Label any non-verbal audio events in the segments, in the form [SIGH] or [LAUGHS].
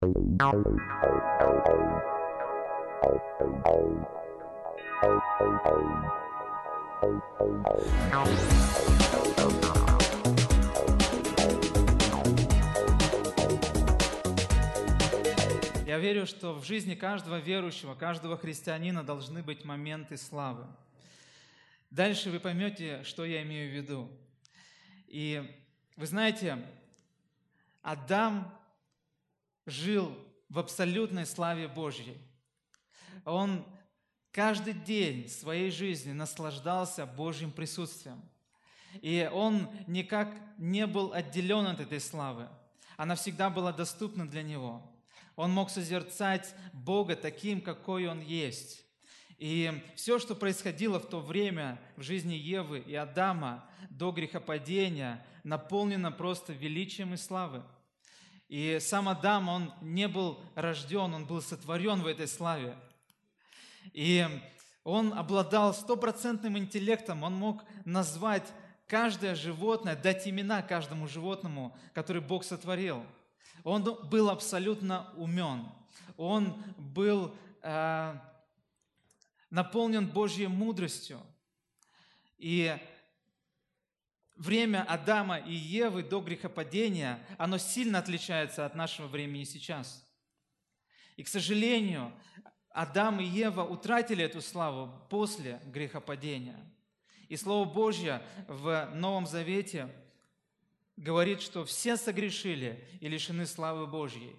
Я верю, что в жизни каждого верующего, каждого христианина должны быть моменты славы. Дальше вы поймете, что я имею в виду. И вы знаете, Адам жил в абсолютной славе Божьей. Он каждый день своей жизни наслаждался Божьим присутствием. И он никак не был отделен от этой славы. Она всегда была доступна для него. Он мог созерцать Бога таким, какой Он есть. И все, что происходило в то время в жизни Евы и Адама до грехопадения, наполнено просто величием и славой. И сам Адам, он не был рожден, он был сотворен в этой славе. И он обладал стопроцентным интеллектом, он мог назвать каждое животное, дать имена каждому животному, который Бог сотворил. Он был абсолютно умен, он был э, наполнен Божьей мудростью. И время Адама и Евы до грехопадения, оно сильно отличается от нашего времени сейчас. И, к сожалению, Адам и Ева утратили эту славу после грехопадения. И Слово Божье в Новом Завете говорит, что все согрешили и лишены славы Божьей.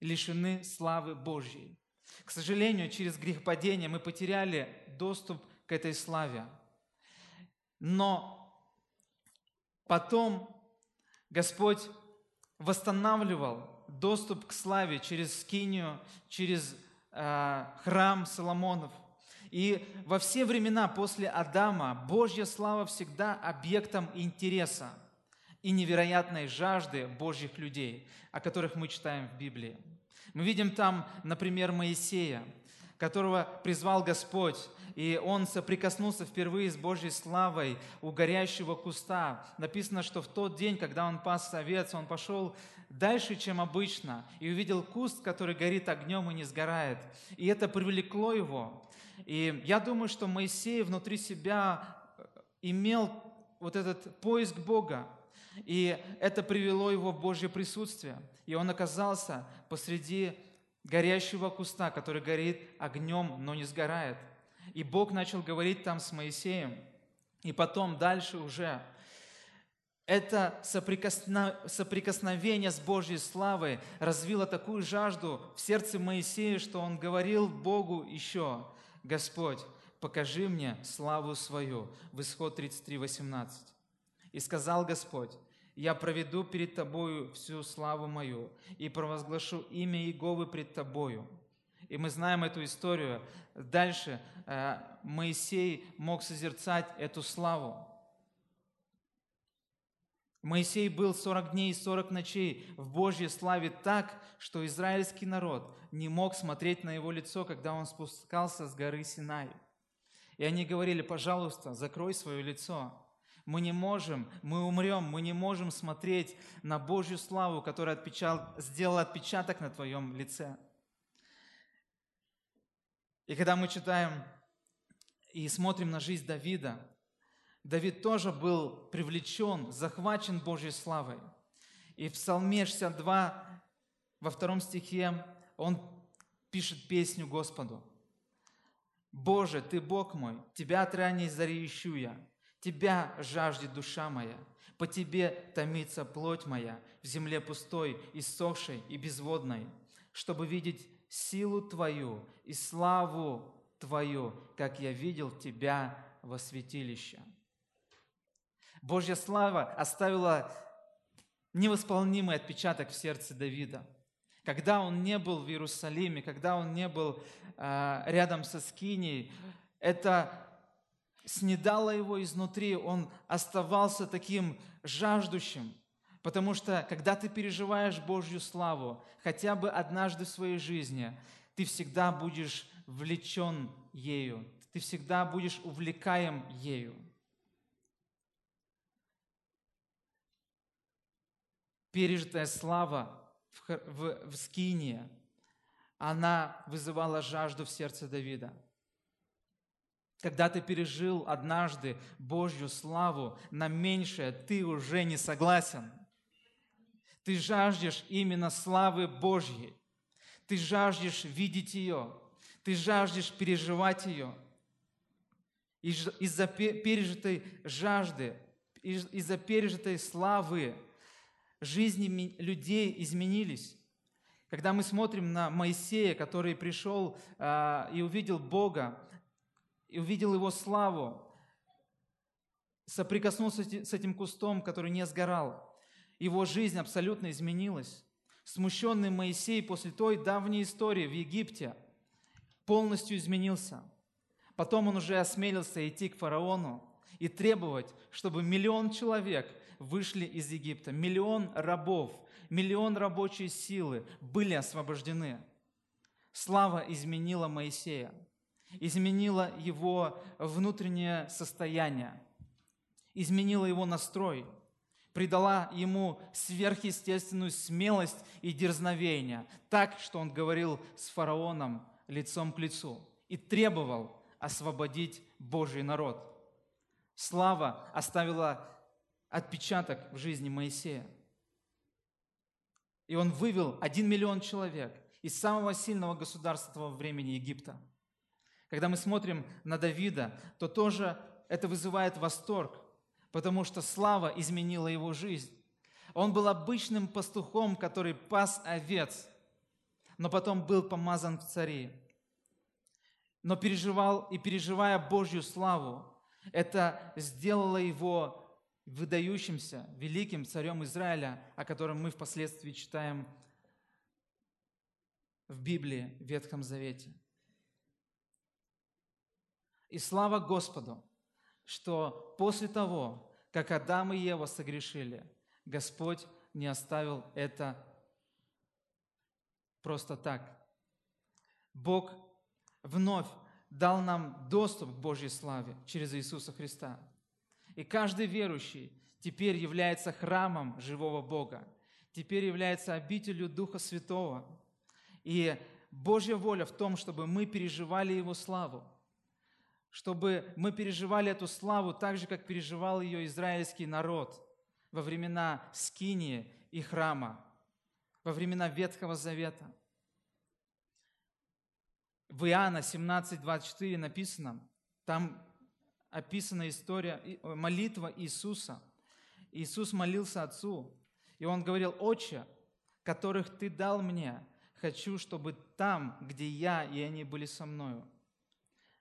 лишены славы Божьей. К сожалению, через грехопадение мы потеряли доступ к этой славе. Но Потом Господь восстанавливал доступ к славе через скинию, через э, храм Соломонов. И во все времена после Адама Божья слава всегда объектом интереса и невероятной жажды Божьих людей, о которых мы читаем в Библии. Мы видим там, например, Моисея, которого призвал Господь и он соприкоснулся впервые с Божьей славой у горящего куста. Написано, что в тот день, когда он пас овец, он пошел дальше, чем обычно, и увидел куст, который горит огнем и не сгорает. И это привлекло его. И я думаю, что Моисей внутри себя имел вот этот поиск Бога, и это привело его в Божье присутствие. И он оказался посреди горящего куста, который горит огнем, но не сгорает – и Бог начал говорить там с Моисеем. И потом дальше уже это соприкосновение с Божьей славой развило такую жажду в сердце Моисея, что он говорил Богу еще, «Господь, покажи мне славу свою». В исход 33, 18. «И сказал Господь, я проведу перед тобою всю славу мою и провозглашу имя Иеговы пред тобою, и мы знаем эту историю. Дальше э, Моисей мог созерцать эту славу. Моисей был 40 дней и 40 ночей в Божьей славе так, что израильский народ не мог смотреть на его лицо, когда он спускался с горы Синай. И они говорили, пожалуйста, закрой свое лицо. Мы не можем, мы умрем, мы не можем смотреть на Божью славу, которая отпечат, сделала отпечаток на твоем лице. И когда мы читаем и смотрим на жизнь Давида, Давид тоже был привлечен, захвачен Божьей славой. И в Псалме 62, во втором стихе, он пишет песню Господу. «Боже, Ты Бог мой, Тебя от ранней зари ищу я, Тебя жаждет душа моя, по Тебе томится плоть моя в земле пустой, иссохшей и безводной, чтобы видеть силу Твою и славу Твою, как я видел Тебя во святилище. Божья слава оставила невосполнимый отпечаток в сердце Давида. Когда он не был в Иерусалиме, когда он не был э, рядом со Скиней, это снедало его изнутри, он оставался таким жаждущим, Потому что, когда ты переживаешь Божью славу, хотя бы однажды в своей жизни, ты всегда будешь влечен ею, ты всегда будешь увлекаем ею. Пережитая слава в, в, в Скине, она вызывала жажду в сердце Давида. Когда ты пережил однажды Божью славу, на меньшее ты уже не согласен. Ты жаждешь именно славы Божьей. Ты жаждешь видеть ее. Ты жаждешь переживать ее. Из-за пережитой жажды, из-за пережитой славы жизни людей изменились. Когда мы смотрим на Моисея, который пришел а, и увидел Бога, и увидел Его славу, соприкоснулся с этим кустом, который не сгорал, его жизнь абсолютно изменилась. Смущенный Моисей после той давней истории в Египте полностью изменился. Потом он уже осмелился идти к фараону и требовать, чтобы миллион человек вышли из Египта, миллион рабов, миллион рабочей силы были освобождены. Слава изменила Моисея, изменила его внутреннее состояние, изменила его настрой, придала ему сверхъестественную смелость и дерзновение, так, что он говорил с фараоном лицом к лицу и требовал освободить Божий народ. Слава оставила отпечаток в жизни Моисея. И он вывел один миллион человек из самого сильного государства того времени Египта. Когда мы смотрим на Давида, то тоже это вызывает восторг, потому что слава изменила его жизнь. Он был обычным пастухом, который пас овец, но потом был помазан в цари. Но переживал и переживая Божью славу, это сделало его выдающимся, великим царем Израиля, о котором мы впоследствии читаем в Библии, в Ветхом Завете. И слава Господу, что после того, как Адам и Ева согрешили, Господь не оставил это просто так. Бог вновь дал нам доступ к Божьей славе через Иисуса Христа – и каждый верующий теперь является храмом живого Бога, теперь является обителью Духа Святого. И Божья воля в том, чтобы мы переживали Его славу, чтобы мы переживали эту славу так же, как переживал ее израильский народ во времена Скинии и храма, во времена Ветхого Завета. В Иоанна 17:24 написано, там описана история, э, молитва Иисуса. Иисус молился Отцу, и Он говорил, «Отче, которых Ты дал мне, хочу, чтобы там, где я, и они были со мною,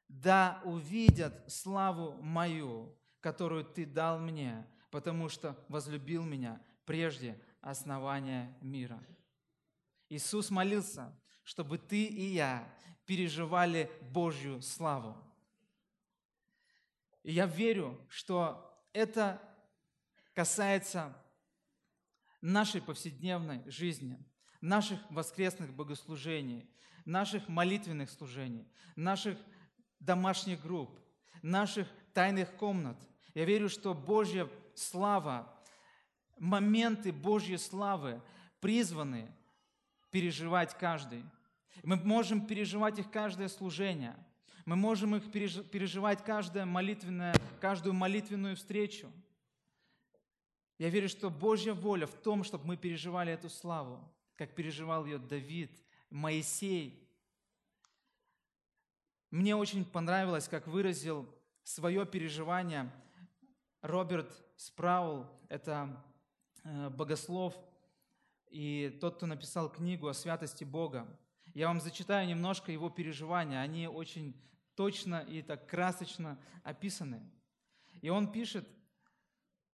да увидят славу мою, которую Ты дал мне, потому что возлюбил меня прежде основания мира». Иисус молился, чтобы ты и я переживали Божью славу. И я верю, что это касается нашей повседневной жизни, наших воскресных богослужений, наших молитвенных служений, наших домашних групп, наших тайных комнат. Я верю, что Божья слава, моменты Божьей славы призваны переживать каждый. Мы можем переживать их каждое служение – мы можем их переживать каждое молитвенное, каждую молитвенную встречу. Я верю, что Божья воля в том, чтобы мы переживали эту славу, как переживал ее Давид, Моисей. Мне очень понравилось, как выразил свое переживание Роберт Спраул, это э, богослов и тот, кто написал книгу о святости Бога. Я вам зачитаю немножко его переживания. Они очень точно и так красочно описаны. И он пишет,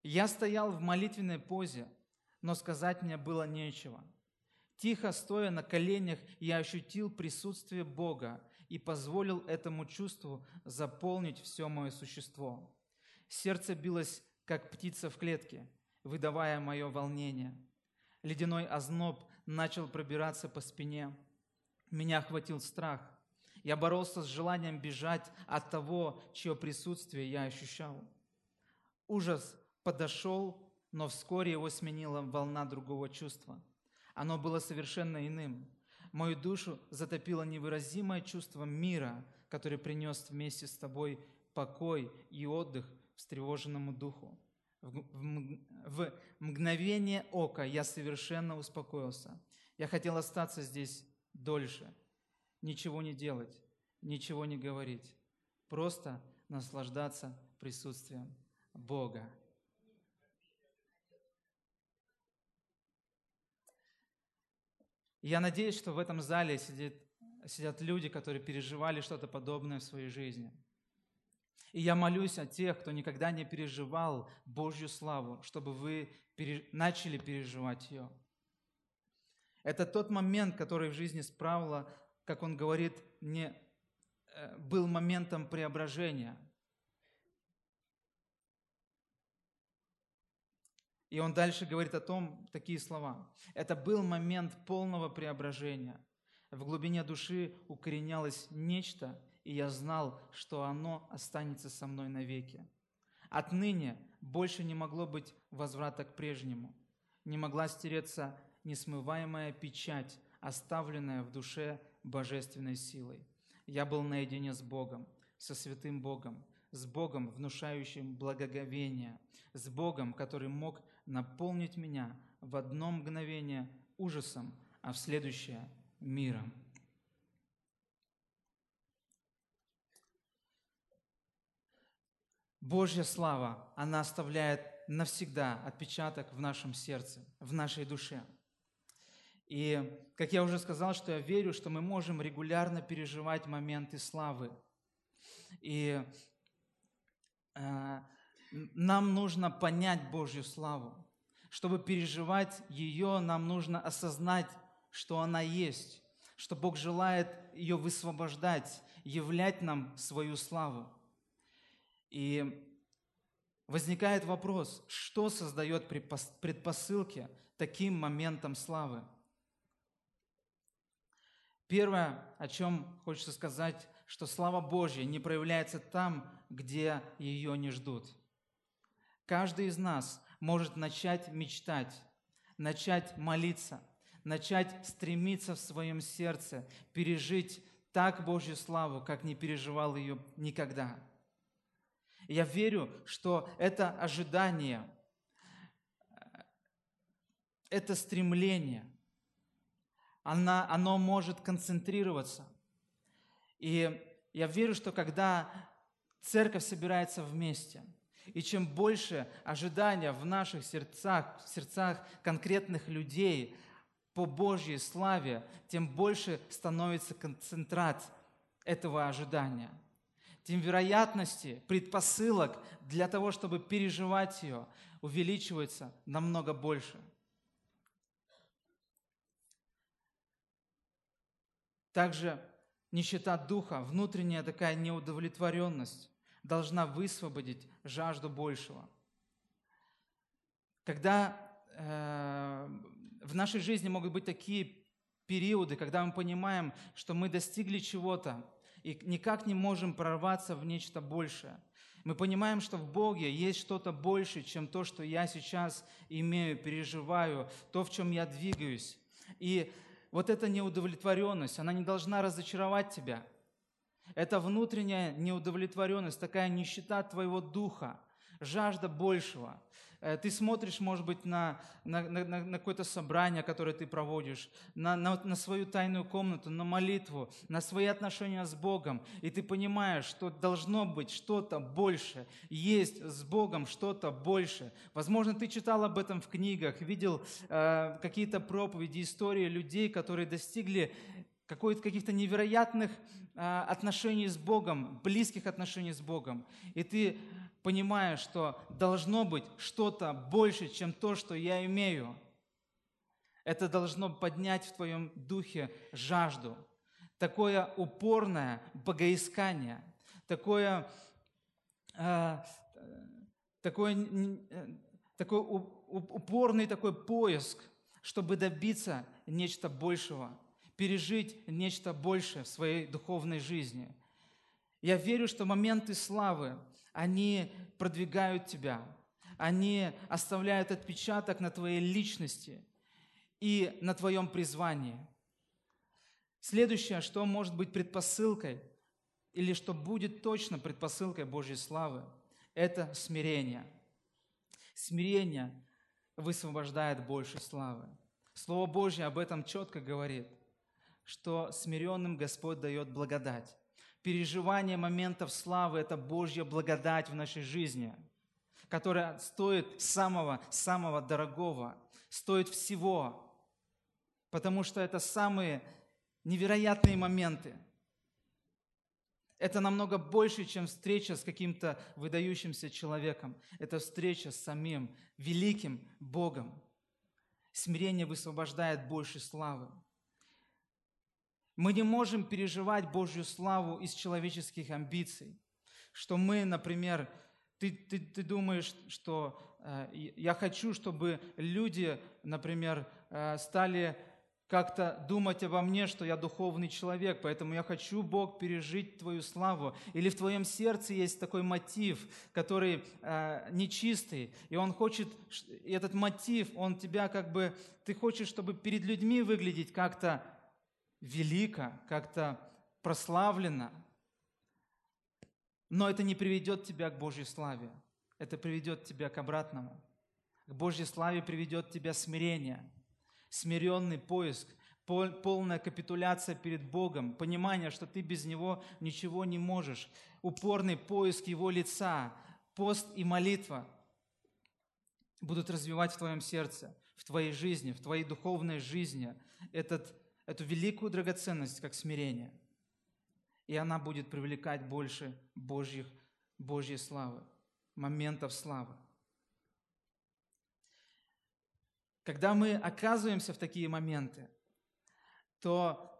«Я стоял в молитвенной позе, но сказать мне было нечего. Тихо стоя на коленях, я ощутил присутствие Бога и позволил этому чувству заполнить все мое существо. Сердце билось, как птица в клетке, выдавая мое волнение. Ледяной озноб начал пробираться по спине. Меня охватил страх – я боролся с желанием бежать от того, чье присутствие я ощущал. Ужас подошел, но вскоре его сменила волна другого чувства. Оно было совершенно иным. Мою душу затопило невыразимое чувство мира, который принес вместе с тобой покой и отдых встревоженному духу. В мгновение ока я совершенно успокоился. Я хотел остаться здесь дольше, ничего не делать, ничего не говорить, просто наслаждаться присутствием Бога. Я надеюсь, что в этом зале сидит, сидят люди, которые переживали что-то подобное в своей жизни. И я молюсь о тех, кто никогда не переживал Божью славу, чтобы вы пере... начали переживать ее. Это тот момент, который в жизни справила, как он говорит, не э, был моментом преображения – И он дальше говорит о том, такие слова. Это был момент полного преображения. В глубине души укоренялось нечто, и я знал, что оно останется со мной навеки. Отныне больше не могло быть возврата к прежнему. Не могла стереться несмываемая печать, оставленная в душе божественной силой. Я был наедине с Богом, со святым Богом, с Богом, внушающим благоговение, с Богом, который мог наполнить меня в одно мгновение ужасом, а в следующее – миром. Божья слава, она оставляет навсегда отпечаток в нашем сердце, в нашей душе. И, как я уже сказал, что я верю, что мы можем регулярно переживать моменты славы. И э, нам нужно понять Божью славу. Чтобы переживать ее, нам нужно осознать, что она есть, что Бог желает ее высвобождать, являть нам свою славу. И возникает вопрос, что создает предпосылки таким моментам славы? Первое, о чем хочется сказать, что слава Божья не проявляется там, где ее не ждут – Каждый из нас может начать мечтать, начать молиться, начать стремиться в своем сердце, пережить так Божью славу, как не переживал ее никогда. Я верю, что это ожидание, это стремление, она, оно может концентрироваться. И я верю, что когда церковь собирается вместе – и чем больше ожидания в наших сердцах, в сердцах конкретных людей по Божьей славе, тем больше становится концентрат этого ожидания. Тем вероятности, предпосылок для того, чтобы переживать ее, увеличивается намного больше. Также нищета духа, внутренняя такая неудовлетворенность, должна высвободить жажду большего. Когда э, в нашей жизни могут быть такие периоды, когда мы понимаем, что мы достигли чего-то и никак не можем прорваться в нечто большее. Мы понимаем, что в Боге есть что-то больше, чем то, что я сейчас имею, переживаю, то, в чем я двигаюсь. И вот эта неудовлетворенность, она не должна разочаровать тебя – это внутренняя неудовлетворенность, такая нищета твоего духа, жажда большего. Э, ты смотришь, может быть, на, на, на, на какое-то собрание, которое ты проводишь, на, на, на свою тайную комнату, на молитву, на свои отношения с Богом, и ты понимаешь, что должно быть что-то больше, есть с Богом что-то больше. Возможно, ты читал об этом в книгах, видел э, какие-то проповеди, истории людей, которые достигли каких-то невероятных отношений с Богом, близких отношений с Богом. И ты понимаешь, что должно быть что-то больше, чем то, что я имею. Это должно поднять в твоем духе жажду. Такое упорное богоискание, такое, э, такое, такой упорный такой поиск, чтобы добиться нечто большего – пережить нечто большее в своей духовной жизни. Я верю, что моменты славы, они продвигают тебя, они оставляют отпечаток на твоей личности. и на твоем призвании. Следующее, что может быть предпосылкой, или что будет точно предпосылкой Божьей славы, это смирение. Смирение высвобождает больше славы. Слово Божье об этом четко говорит, что смиренным Господь дает благодать. Переживание моментов славы – это Божья благодать в нашей жизни, которая стоит самого-самого дорогого, стоит всего, потому что это самые невероятные моменты. Это намного больше, чем встреча с каким-то выдающимся человеком. Это встреча с самим великим Богом. Смирение высвобождает больше славы. Мы не можем переживать Божью славу из человеческих амбиций. Что мы, например, ты, ты, ты думаешь, что э, я хочу, чтобы люди, например, э, стали как-то думать обо мне, что я духовный человек, поэтому я хочу, Бог, пережить Твою славу. Или в Твоем сердце есть такой мотив, который э, нечистый, и он хочет, и этот мотив, он тебя как бы, ты хочешь, чтобы перед людьми выглядеть как-то велико, как-то прославленно, но это не приведет тебя к Божьей славе. Это приведет тебя к обратному. К Божьей славе приведет тебя смирение, смиренный поиск, полная капитуляция перед Богом, понимание, что ты без Него ничего не можешь, упорный поиск Его лица, пост и молитва будут развивать в твоем сердце, в твоей жизни, в твоей духовной жизни этот, эту великую драгоценность, как смирение – и она будет привлекать больше Божьих, Божьей славы, моментов славы. Когда мы оказываемся в такие моменты, то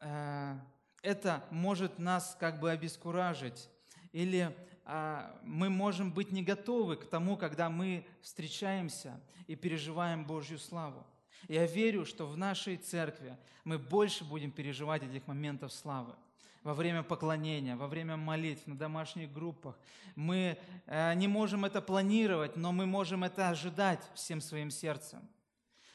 э, это может нас как бы обескуражить, или э, мы можем быть не готовы к тому, когда мы встречаемся и переживаем Божью славу. Я верю, что в нашей церкви мы больше будем переживать этих моментов славы во время поклонения, во время молитв, на домашних группах. Мы э, не можем это планировать, но мы можем это ожидать всем своим сердцем.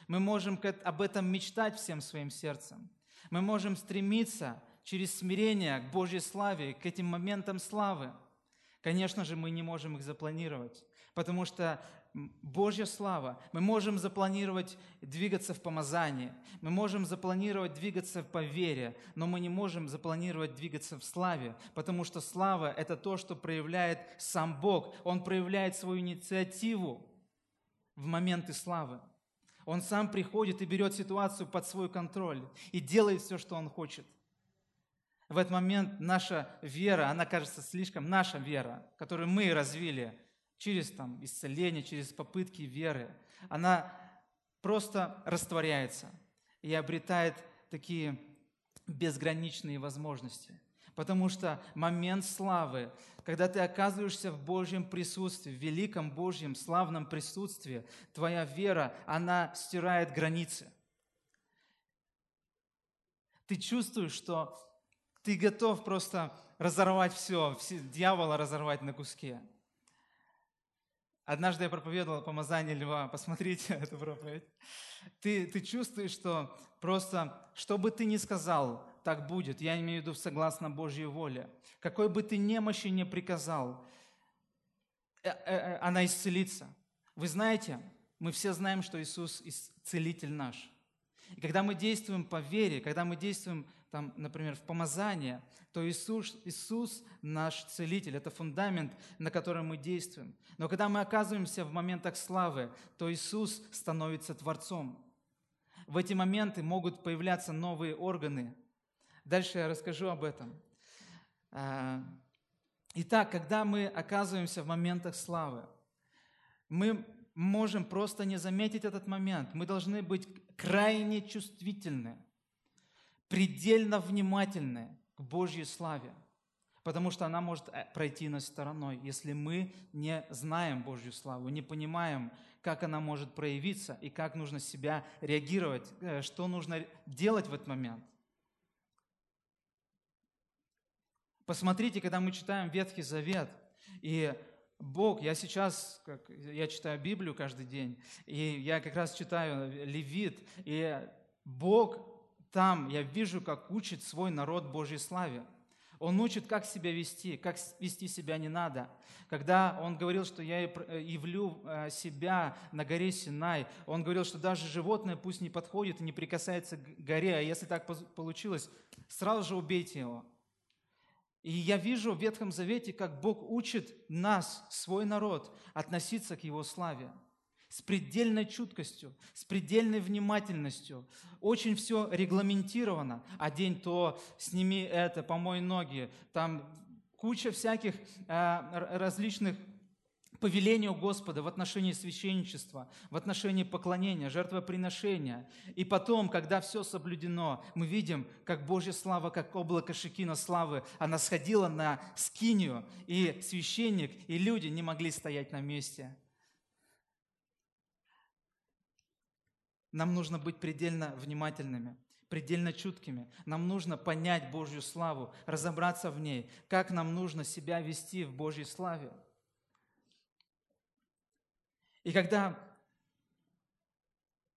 Мы можем об этом мечтать всем своим сердцем. Мы можем стремиться через смирение к Божьей славе, к этим моментам славы. Конечно же, мы не можем их запланировать, потому что Божья слава. Мы можем запланировать двигаться в помазании, мы можем запланировать двигаться по вере, но мы не можем запланировать двигаться в славе, потому что слава – это то, что проявляет сам Бог. Он проявляет свою инициативу в моменты славы. Он сам приходит и берет ситуацию под свой контроль и делает все, что он хочет. В этот момент наша вера, она кажется слишком, наша вера, которую мы развили – через там, исцеление, через попытки веры, она просто растворяется и обретает такие безграничные возможности. Потому что момент славы, когда ты оказываешься в Божьем присутствии, в великом Божьем славном присутствии, твоя вера, она стирает границы. Ты чувствуешь, что ты готов просто разорвать все, дьявола разорвать на куски. Однажды я проповедовал помазание льва, посмотрите [LAUGHS] эту проповедь. Ты, ты чувствуешь, что просто, что бы ты ни сказал, так будет. Я имею в виду согласно Божьей воле. Какой бы ты немощи не приказал, э, э, э, она исцелится. Вы знаете, мы все знаем, что Иисус исцелитель наш. И когда мы действуем по вере, когда мы действуем, там, например, в помазание, то Иисус, Иисус наш целитель, это фундамент, на котором мы действуем. Но когда мы оказываемся в моментах славы, то Иисус становится Творцом. В эти моменты могут появляться новые органы. Дальше я расскажу об этом. А, итак, когда мы оказываемся в моментах славы, мы можем просто не заметить этот момент. Мы должны быть крайне чувствительны, предельно внимательны к Божьей славе, потому что она может э, пройти нас стороной, если мы не знаем Божью славу, не понимаем, как она может проявиться и как нужно себя реагировать, э, что нужно делать в этот момент. Посмотрите, когда мы читаем Ветхий Завет, и Бог, я сейчас, как, я читаю Библию каждый день, и я как раз читаю Левит, и Бог там, я вижу, как учит свой народ Божьей славе. Он учит, как себя вести, как вести себя не надо. Когда он говорил, что я явлю э, себя на горе Синай, он говорил, что даже животное пусть не подходит и не прикасается к горе, а если так получилось, сразу же убейте его. И я вижу в Ветхом Завете, как Бог учит нас, свой народ, относиться к Его славе с предельной чуткостью, с предельной внимательностью. Очень все регламентировано. Одень то, сними это, помой ноги. Там куча всяких э, различных повелений у Господа в отношении священничества, в отношении поклонения, жертвоприношения. И потом, когда все соблюдено, мы видим, как Божья слава, как облако Шекина славы, она сходила на скинию, и священник, и люди не могли стоять на месте – Нам нужно быть предельно внимательными, предельно чуткими. Нам нужно понять Божью славу, разобраться в ней, как нам нужно себя вести в Божьей славе. И когда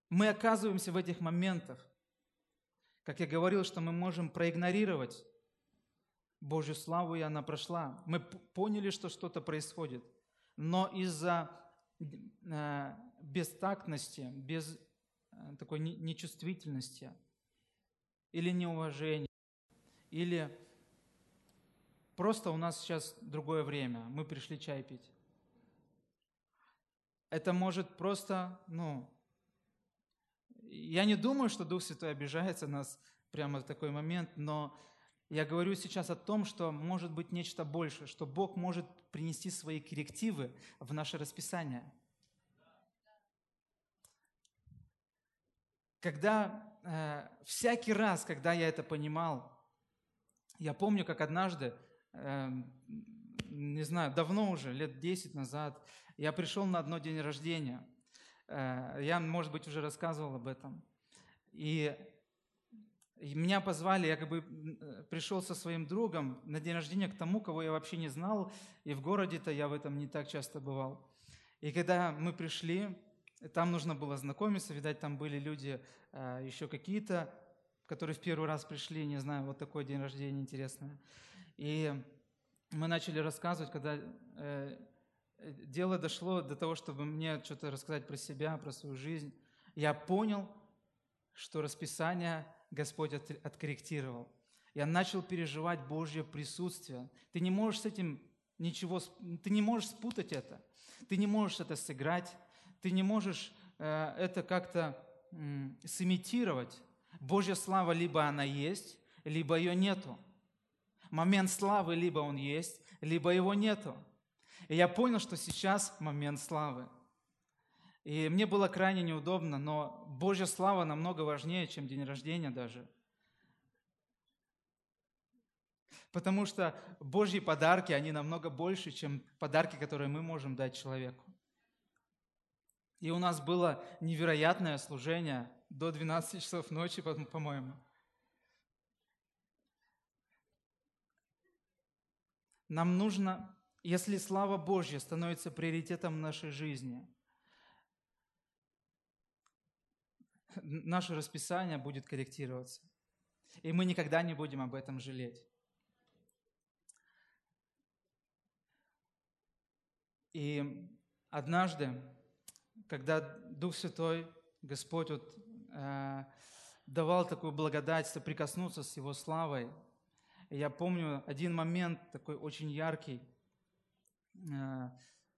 мы оказываемся в этих моментах, как я говорил, что мы можем проигнорировать Божью славу, и она прошла. Мы поняли, что что-то происходит. Но из-за э, бестактности, без такой нечувствительности или неуважения, или просто у нас сейчас другое время, мы пришли чай пить. Это может просто, ну, я не думаю, что Дух Святой обижается нас прямо в такой момент, но я говорю сейчас о том, что может быть нечто большее, что Бог может принести свои коррективы в наше расписание – когда э, всякий раз, когда я это понимал, я помню, как однажды, э, не знаю, давно уже, лет 10 назад, я пришел на одно день рождения. Э, я, может быть, уже рассказывал об этом. И, меня позвали, я как бы э, пришел со своим другом на день рождения к тому, кого я вообще не знал, и в городе-то я в этом не так часто бывал. И когда мы пришли, там нужно было знакомиться, видать, там были люди э, еще какие-то, которые в первый раз пришли, не знаю, вот такой день рождения интересный. И мы начали рассказывать, когда э, дело дошло до того, чтобы мне что-то рассказать про себя, про свою жизнь. Я понял, что расписание Господь от, откорректировал. Я начал переживать Божье присутствие. Ты не можешь с этим ничего, ты не можешь спутать это. Ты не можешь это сыграть. Ты не можешь э, это как-то сымитировать. Божья слава либо она есть, либо ее нету. Момент славы либо он есть, либо его нету. И я понял, что сейчас момент славы. И мне было крайне неудобно, но Божья слава намного важнее, чем день рождения даже. Потому что Божьи подарки, они намного больше, чем подарки, которые мы можем дать человеку. И у нас было невероятное служение до 12 часов ночи, по-моему. Нам нужно, если слава Божья становится приоритетом нашей жизни, наше расписание будет корректироваться. И мы никогда не будем об этом жалеть. И однажды когда Дух Святой, Господь вот, э, давал такую благодать соприкоснуться с Его славой. И я помню один момент такой очень яркий. Э,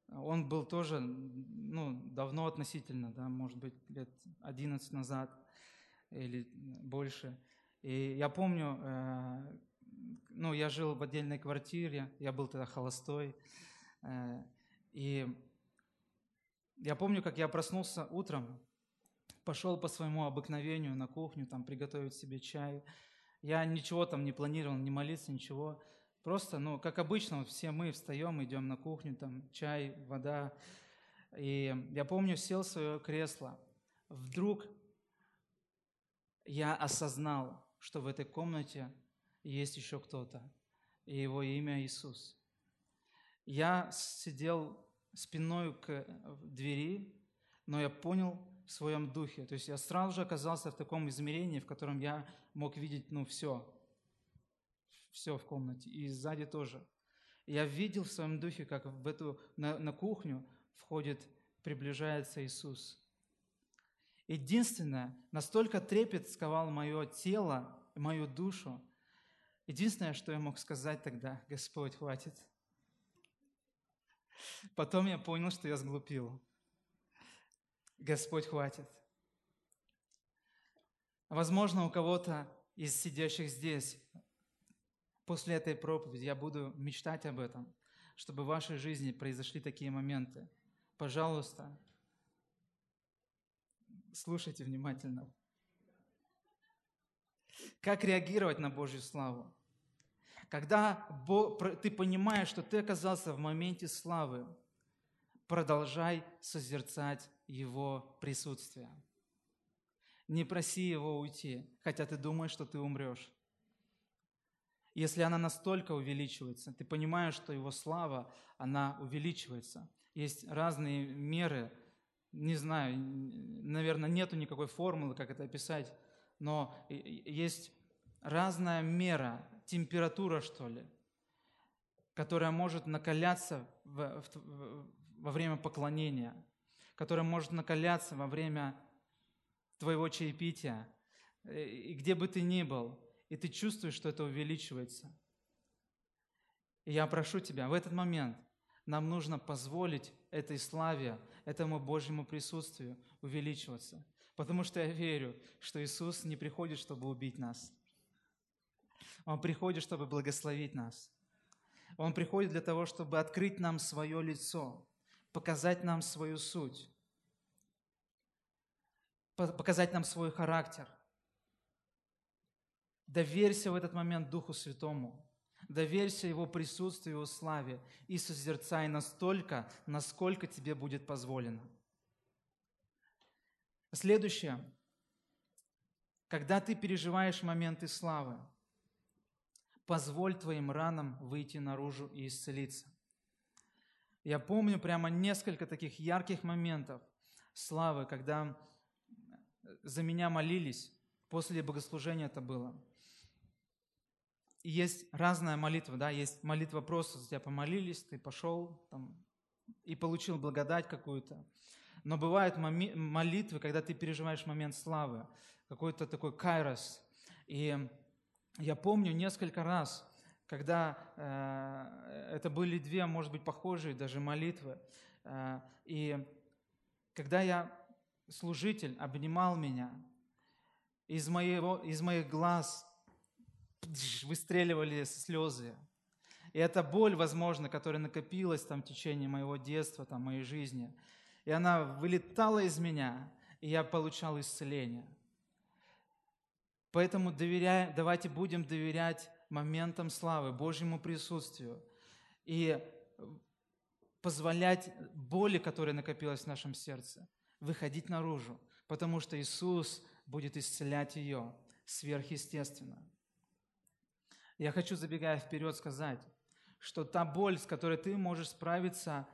он был тоже ну, давно относительно, да, может быть, лет 11 назад или больше. И я помню, э, ну, я жил в отдельной квартире, я был тогда холостой, э, и я помню, как я проснулся утром, пошел по своему обыкновению на кухню, там приготовить себе чай. Я ничего там не планировал, не молиться, ничего. Просто, ну, как обычно, все мы встаем, идем на кухню, там чай, вода. И я помню, сел в свое кресло. Вдруг я осознал, что в этой комнате есть еще кто-то, и его имя Иисус. Я сидел спиной к двери, но я понял в своем духе. То есть я сразу же оказался в таком измерении, в котором я мог видеть, ну, все. Все в комнате. И сзади тоже. Я видел в своем духе, как в эту, на, на кухню входит, приближается Иисус. Единственное, настолько трепет сковал мое тело, мою душу. Единственное, что я мог сказать тогда, Господь, хватит. Потом я понял, что я сглупил. Господь, хватит. Возможно, у кого-то из сидящих здесь после этой проповеди я буду мечтать об этом, чтобы в вашей жизни произошли такие моменты. Пожалуйста, слушайте внимательно. Как реагировать на Божью славу? Когда ты понимаешь, что ты оказался в моменте славы, продолжай созерцать Его присутствие. Не проси Его уйти, хотя ты думаешь, что ты умрешь. Если она настолько увеличивается, ты понимаешь, что Его слава, она увеличивается. Есть разные меры, не знаю, наверное, нету никакой формулы, как это описать, но есть разная мера, температура, что ли, которая может накаляться в, в, во время поклонения, которая может накаляться во время твоего чаепития, и где бы ты ни был, и ты чувствуешь, что это увеличивается. И я прошу тебя, в этот момент нам нужно позволить этой славе, этому Божьему присутствию увеличиваться. Потому что я верю, что Иисус не приходит, чтобы убить нас. Он приходит, чтобы благословить нас. Он приходит для того, чтобы открыть нам свое лицо, показать нам свою суть, показать нам свой характер. Доверься в этот момент Духу Святому. Доверься Его присутствию, Его славе и созерцай настолько, насколько тебе будет позволено. Следующее. Когда ты переживаешь моменты славы, позволь твоим ранам выйти наружу и исцелиться. Я помню прямо несколько таких ярких моментов славы, когда за меня молились, после богослужения это было. И есть разная молитва, да, есть молитва просто за тебя помолились, ты пошел там, и получил благодать какую-то. Но бывают молитвы, когда ты переживаешь момент славы, какой-то такой кайрос. И я помню несколько раз, когда э, это были две, может быть, похожие даже молитвы, э, и когда я, служитель, обнимал меня, из, моего, из моих глаз выстреливали слезы. И эта боль, возможно, которая накопилась там в течение моего детства, там, моей жизни, и она вылетала из меня, и я получал исцеление – Поэтому доверяя, давайте будем доверять моментам славы, Божьему присутствию и позволять боли, которая накопилась в нашем сердце, выходить наружу, потому что Иисус будет исцелять ее сверхъестественно. Я хочу, забегая вперед, сказать, что та боль, с которой ты можешь справиться,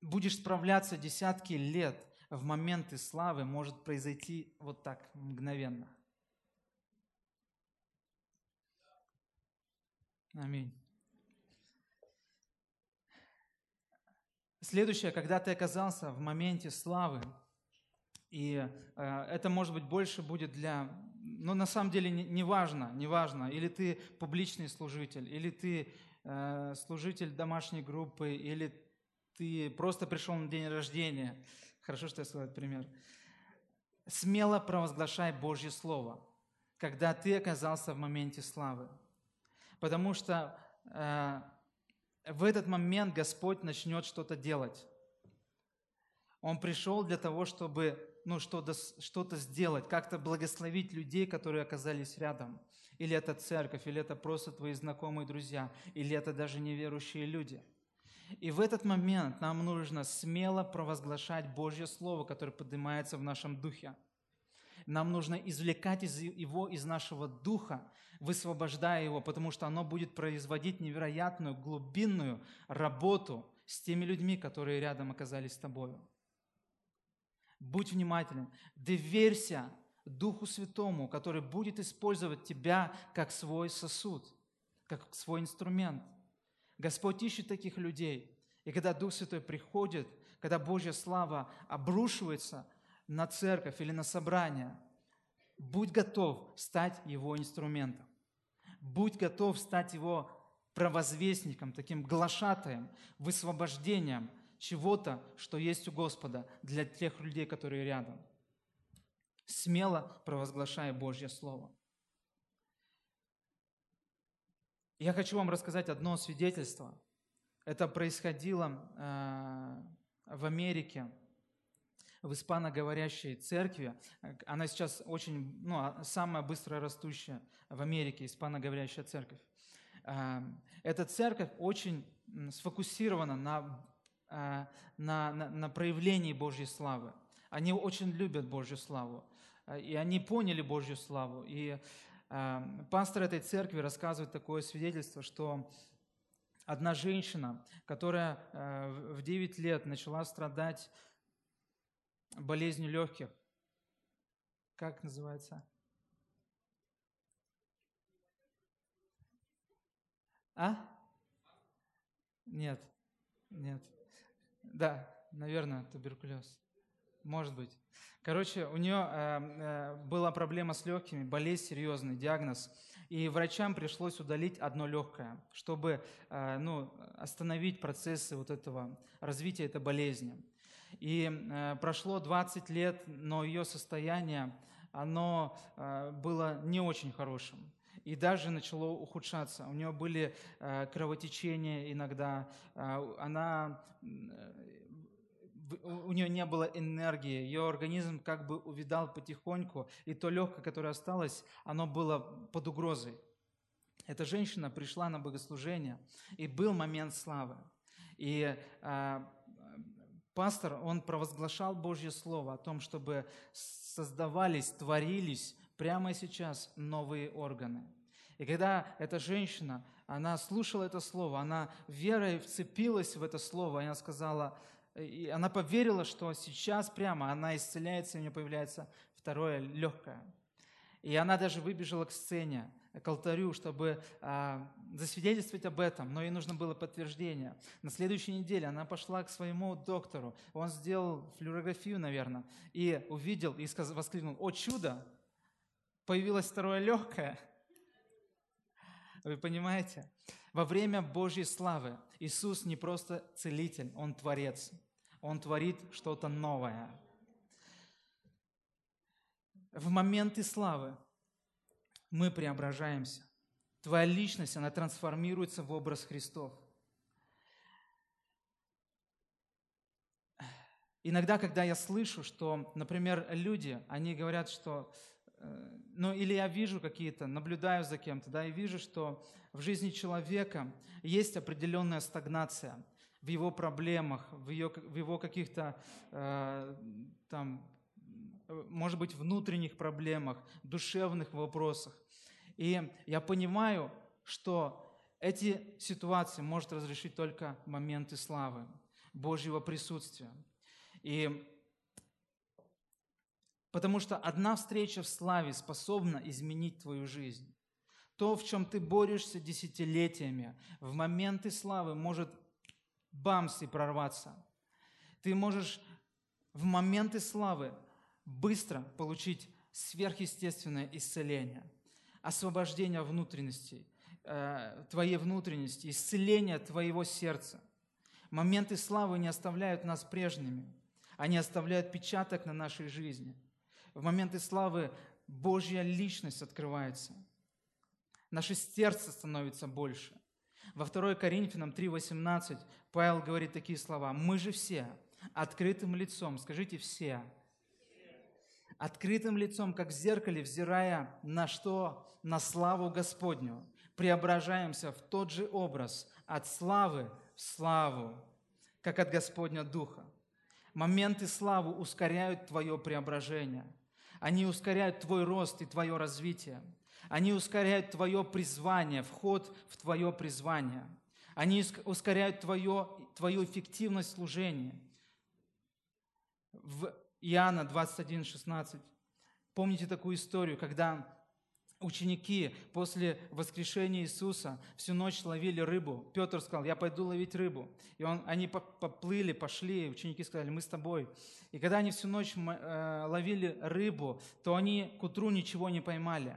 будешь справляться десятки лет в моменты славы, может произойти вот так, мгновенно. Аминь. Следующее, когда ты оказался в моменте славы, и э, это, может быть, больше будет для... Но ну, на самом деле не, не важно, не важно, или ты публичный служитель, или ты э, служитель домашней группы, или ты просто пришел на день рождения. Хорошо, что я сказал этот пример. Смело провозглашай Божье Слово, когда ты оказался в моменте славы потому что э, в этот момент Господь начнет что-то делать. Он пришел для того, чтобы ну, что-то, что-то сделать, как-то благословить людей, которые оказались рядом. Или это церковь, или это просто твои знакомые друзья, или это даже неверующие люди. И в этот момент нам нужно смело провозглашать Божье Слово, которое поднимается в нашем духе. Нам нужно извлекать из его из нашего духа, высвобождая его, потому что оно будет производить невероятную, глубинную работу с теми людьми, которые рядом оказались с тобою. Будь внимателен, доверься Духу Святому, который будет использовать тебя как свой сосуд, как свой инструмент. Господь ищет таких людей. И когда Дух Святой приходит, когда Божья слава обрушивается на церковь или на собрание, будь готов стать Его инструментом. Будь готов стать Его провозвестником, таким глашатаем, высвобождением чего-то, что есть у Господа для тех людей, которые рядом. Смело провозглашая Божье Слово. Я хочу вам рассказать одно свидетельство. Это происходило э, в Америке, в испаноговорящей церкви. Она сейчас очень, ну, а, самая быстро растущая в Америке, испаноговорящая церковь. Э, эта церковь очень сфокусирована на, э, на, на, на проявлении Божьей славы. Они очень любят Божью славу. И они поняли Божью славу. И пастор этой церкви рассказывает такое свидетельство, что одна женщина, которая э, в 9 лет начала страдать болезнью легких. Как называется? А? Нет, нет. Да, наверное, туберкулез. Может быть. Короче, у нее э, э, была проблема с легкими, болезнь серьезный, диагноз. И врачам пришлось удалить одно легкое, чтобы э, ну, остановить процессы вот этого развития этой болезни. И э, прошло 20 лет, но ее состояние, оно э, было не очень хорошим и даже начало ухудшаться. У нее были э, кровотечения иногда, она у нее не было энергии, ее организм как бы увидал потихоньку, и то легкое, которое осталось, оно было под угрозой. Эта женщина пришла на богослужение, и был момент славы. И э, пастор, он провозглашал Божье Слово о том, чтобы создавались, творились прямо сейчас новые органы. И когда эта женщина, она слушала это слово, она верой вцепилась в это слово, и она сказала, и она поверила, что сейчас прямо она исцеляется, и у нее появляется второе легкое. И она даже выбежала к сцене, к алтарю, чтобы а, засвидетельствовать об этом, но ей нужно было подтверждение. На следующей неделе она пошла к своему доктору, он сделал флюорографию, наверное, и увидел, и сказал, воскликнул, «О, чудо! Появилось второе легкое!» Вы понимаете? Во время Божьей славы Иисус не просто целитель, Он творец. Он творит что-то новое. В моменты славы мы преображаемся. Твоя личность, она трансформируется в образ Христов. Иногда, когда я слышу, что, например, люди, они говорят, что, э, ну или я вижу какие-то, наблюдаю за кем-то, да, и вижу, что в жизни человека есть определенная стагнация – в его проблемах, в, ее, в его каких-то э, там, может быть, внутренних проблемах, душевных вопросах. И я понимаю, что эти ситуации может разрешить только моменты славы, Божьего присутствия. И потому что одна встреча в славе способна изменить твою жизнь. То, в чем ты борешься десятилетиями, в моменты славы может бамс и прорваться. Ты можешь в моменты славы быстро получить сверхъестественное исцеление, освобождение внутренностей, э, твоей внутренности, исцеление твоего сердца. Моменты славы не оставляют нас прежними, они оставляют печаток на нашей жизни. В моменты славы Божья личность открывается. Наше сердце становится больше. Во 2 Коринфянам 3,18 Павел говорит такие слова. «Мы же все открытым лицом, скажите все, открытым лицом, как в зеркале, взирая на что? На славу Господню, преображаемся в тот же образ, от славы в славу, как от Господня Духа. Моменты славы ускоряют твое преображение. Они ускоряют твой рост и твое развитие. Они ускоряют твое призвание, вход в твое призвание. Они ускоряют твое, твою эффективность служения. В Иоанна 21, 16. Помните такую историю, когда ученики после воскрешения Иисуса всю ночь ловили рыбу. Петр сказал, я пойду ловить рыбу. И он, они поплыли, пошли, ученики сказали, мы с тобой. И когда они всю ночь э, ловили рыбу, то они к утру ничего не поймали.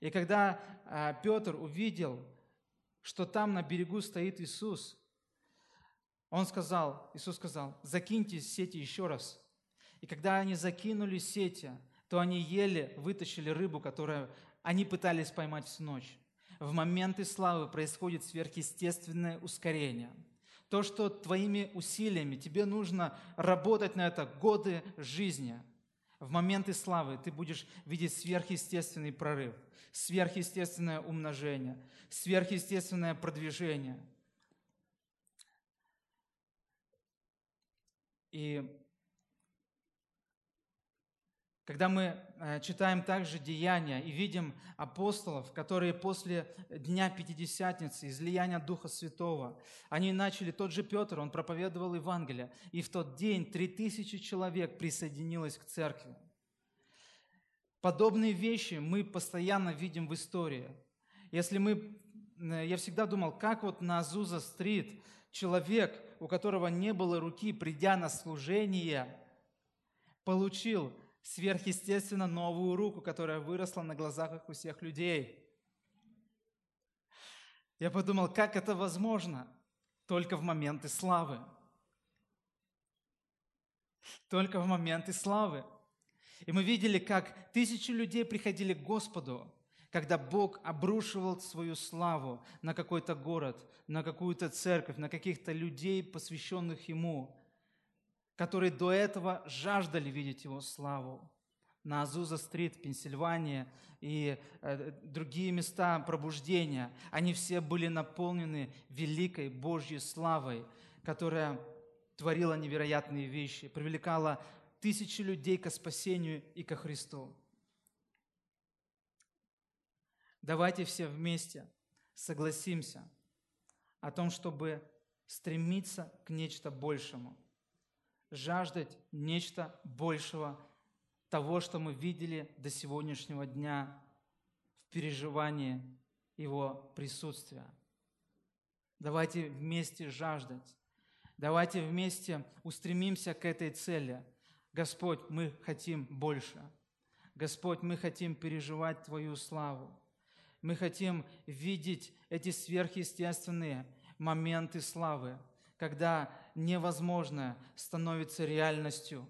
И когда э, Петр увидел, что там на берегу стоит Иисус, он сказал, Иисус сказал, закиньте сети еще раз. И когда они закинули сети, то они еле вытащили рыбу, которая они пытались поймать всю ночь. В моменты славы происходит сверхъестественное ускорение. То, что твоими усилиями тебе нужно работать на это годы жизни. В моменты славы ты будешь видеть сверхъестественный прорыв, сверхъестественное умножение, сверхъестественное продвижение. И когда мы э, читаем также Деяния и видим апостолов, которые после Дня Пятидесятницы, излияния Духа Святого, они начали, тот же Петр, он проповедовал Евангелие, и в тот день три тысячи человек присоединилось к церкви. Подобные вещи мы постоянно видим в истории. Если мы, э, я всегда думал, как вот на Азуза-стрит человек, у которого не было руки, придя на служение, получил сверхъестественно новую руку, которая выросла на глазах у всех людей. Я подумал, как это возможно? Только в моменты славы. Только в моменты славы. И мы видели, как тысячи людей приходили к Господу, когда Бог обрушивал свою славу на какой-то город, на какую-то церковь, на каких-то людей, посвященных Ему которые до этого жаждали видеть Его славу. На Азуза-стрит, Пенсильвания и э, другие места пробуждения, они все были наполнены великой Божьей славой, которая творила невероятные вещи, привлекала тысячи людей к спасению и ко Христу. Давайте все вместе согласимся о том, чтобы стремиться к нечто большему – жаждать нечто большего того, что мы видели до сегодняшнего дня в переживании Его присутствия. Давайте вместе жаждать. Давайте вместе устремимся к этой цели. Господь, мы хотим больше. Господь, мы хотим переживать Твою славу. Мы хотим видеть эти сверхъестественные моменты славы, когда невозможное становится реальностью,